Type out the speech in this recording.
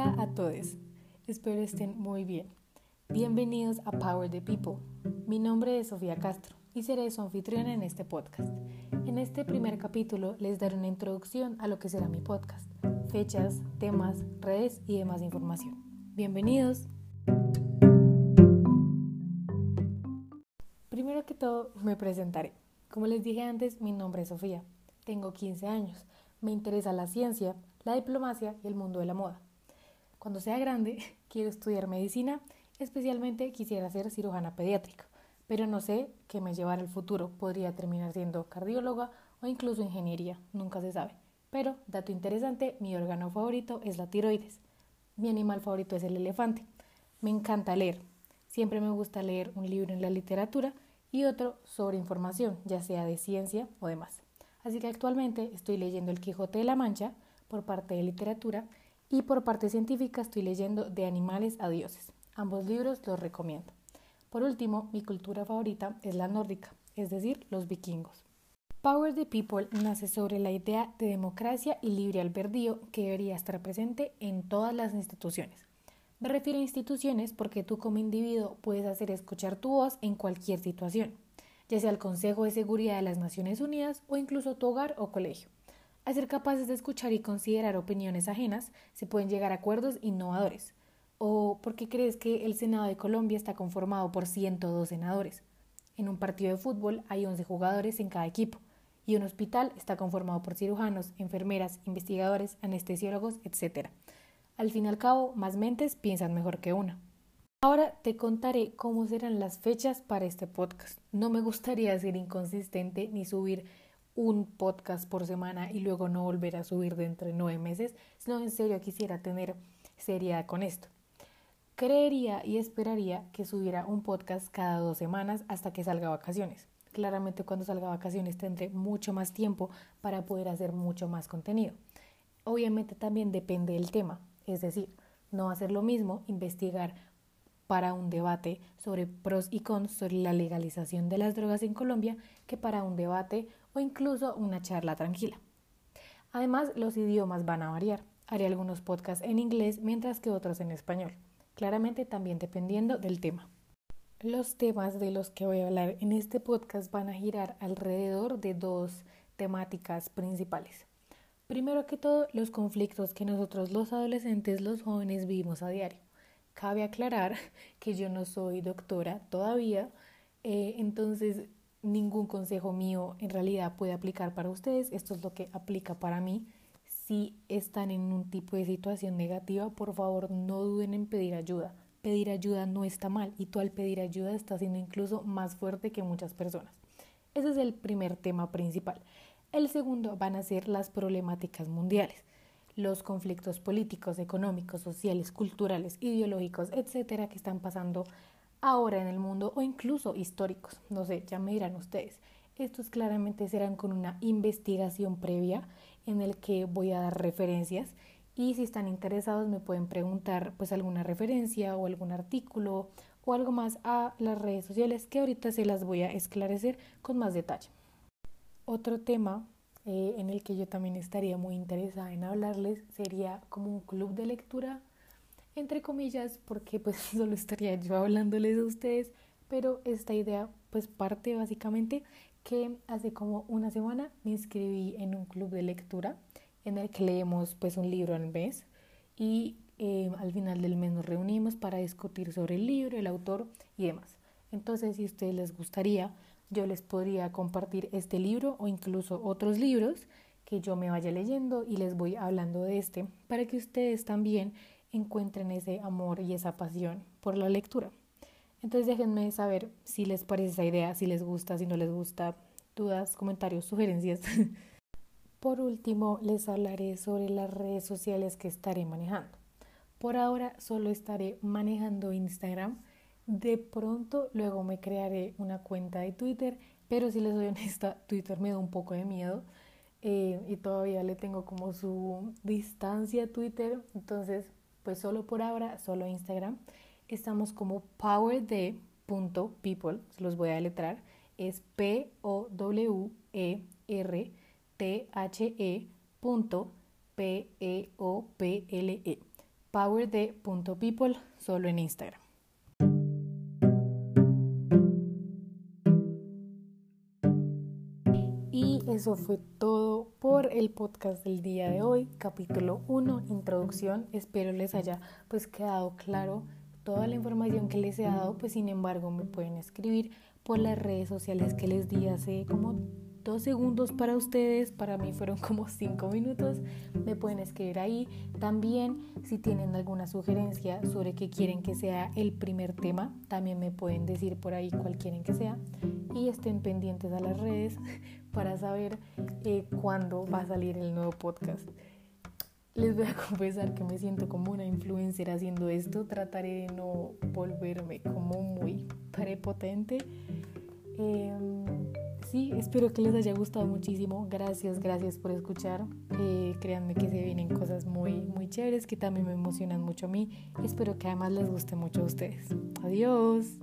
Hola a todos, espero estén muy bien. Bienvenidos a Power the People. Mi nombre es Sofía Castro y seré su anfitriona en este podcast. En este primer capítulo les daré una introducción a lo que será mi podcast, fechas, temas, redes y demás información. Bienvenidos. Primero que todo, me presentaré. Como les dije antes, mi nombre es Sofía. Tengo 15 años. Me interesa la ciencia, la diplomacia y el mundo de la moda. Cuando sea grande, quiero estudiar medicina, especialmente quisiera ser cirujana pediátrica, pero no sé qué me llevará al futuro. Podría terminar siendo cardióloga o incluso ingeniería, nunca se sabe. Pero, dato interesante, mi órgano favorito es la tiroides. Mi animal favorito es el elefante. Me encanta leer. Siempre me gusta leer un libro en la literatura y otro sobre información, ya sea de ciencia o demás. Así que actualmente estoy leyendo El Quijote de la Mancha por parte de literatura y por parte científica estoy leyendo De animales a dioses. Ambos libros los recomiendo. Por último, mi cultura favorita es la nórdica, es decir, los vikingos. Power the People nace sobre la idea de democracia y libre albedrío que debería estar presente en todas las instituciones. Me refiero a instituciones porque tú como individuo puedes hacer escuchar tu voz en cualquier situación, ya sea el Consejo de Seguridad de las Naciones Unidas o incluso tu hogar o colegio. Al ser capaces de escuchar y considerar opiniones ajenas, se pueden llegar a acuerdos innovadores. ¿O por qué crees que el Senado de Colombia está conformado por 102 senadores? En un partido de fútbol hay 11 jugadores en cada equipo y un hospital está conformado por cirujanos, enfermeras, investigadores, anestesiólogos, etc. Al fin y al cabo, más mentes piensan mejor que una. Ahora te contaré cómo serán las fechas para este podcast. No me gustaría ser inconsistente ni subir un podcast por semana y luego no volver a subir dentro de nueve meses, sino en serio quisiera tener seriedad con esto. Creería y esperaría que subiera un podcast cada dos semanas hasta que salga vacaciones. Claramente cuando salga vacaciones tendré mucho más tiempo para poder hacer mucho más contenido. Obviamente también depende del tema, es decir, no va a ser lo mismo investigar para un debate sobre pros y cons sobre la legalización de las drogas en Colombia que para un debate o incluso una charla tranquila. Además, los idiomas van a variar. Haré algunos podcasts en inglés mientras que otros en español, claramente también dependiendo del tema. Los temas de los que voy a hablar en este podcast van a girar alrededor de dos temáticas principales. Primero que todo, los conflictos que nosotros los adolescentes, los jóvenes vivimos a diario. Cabe aclarar que yo no soy doctora todavía, eh, entonces ningún consejo mío en realidad puede aplicar para ustedes. Esto es lo que aplica para mí. Si están en un tipo de situación negativa, por favor no duden en pedir ayuda. Pedir ayuda no está mal y tú al pedir ayuda estás siendo incluso más fuerte que muchas personas. Ese es el primer tema principal. El segundo van a ser las problemáticas mundiales, los conflictos políticos, económicos, sociales, culturales, ideológicos, etcétera, que están pasando ahora en el mundo o incluso históricos. No sé, ya me dirán ustedes. Estos claramente serán con una investigación previa en el que voy a dar referencias y si están interesados me pueden preguntar pues alguna referencia o algún artículo o algo más a las redes sociales que ahorita se las voy a esclarecer con más detalle. Otro tema eh, en el que yo también estaría muy interesada en hablarles sería como un club de lectura entre comillas, porque pues solo estaría yo hablándoles a ustedes, pero esta idea pues parte básicamente que hace como una semana me inscribí en un club de lectura en el que leemos pues un libro al mes y eh, al final del mes nos reunimos para discutir sobre el libro, el autor y demás. Entonces, si a ustedes les gustaría, yo les podría compartir este libro o incluso otros libros que yo me vaya leyendo y les voy hablando de este para que ustedes también encuentren ese amor y esa pasión por la lectura. Entonces déjenme saber si les parece esa idea, si les gusta, si no les gusta, dudas, comentarios, sugerencias. Por último, les hablaré sobre las redes sociales que estaré manejando. Por ahora solo estaré manejando Instagram. De pronto luego me crearé una cuenta de Twitter, pero si les soy honesta, Twitter me da un poco de miedo eh, y todavía le tengo como su distancia a Twitter. Entonces pues solo por ahora, solo Instagram. Estamos como powerde.people, se los voy a letrar, es P-O-W-E-R-T-H-E punto P-E-O-P-L-E. powerde.people solo en Instagram. Eso fue todo por el podcast del día de hoy, capítulo 1, introducción. Espero les haya pues quedado claro toda la información que les he dado, pues sin embargo me pueden escribir por las redes sociales que les di hace como dos segundos para ustedes, para mí fueron como cinco minutos, me pueden escribir ahí. También si tienen alguna sugerencia sobre qué quieren que sea el primer tema, también me pueden decir por ahí cuál quieren que sea. Y estén pendientes a las redes para saber eh, cuándo va a salir el nuevo podcast. Les voy a confesar que me siento como una influencer haciendo esto. Trataré de no volverme como muy prepotente. Em, sí, espero que les haya gustado muchísimo. Gracias, gracias por escuchar. Eh, créanme que se vienen cosas muy, muy chéveres que también me emocionan mucho a mí. Espero que además les guste mucho a ustedes. Adiós.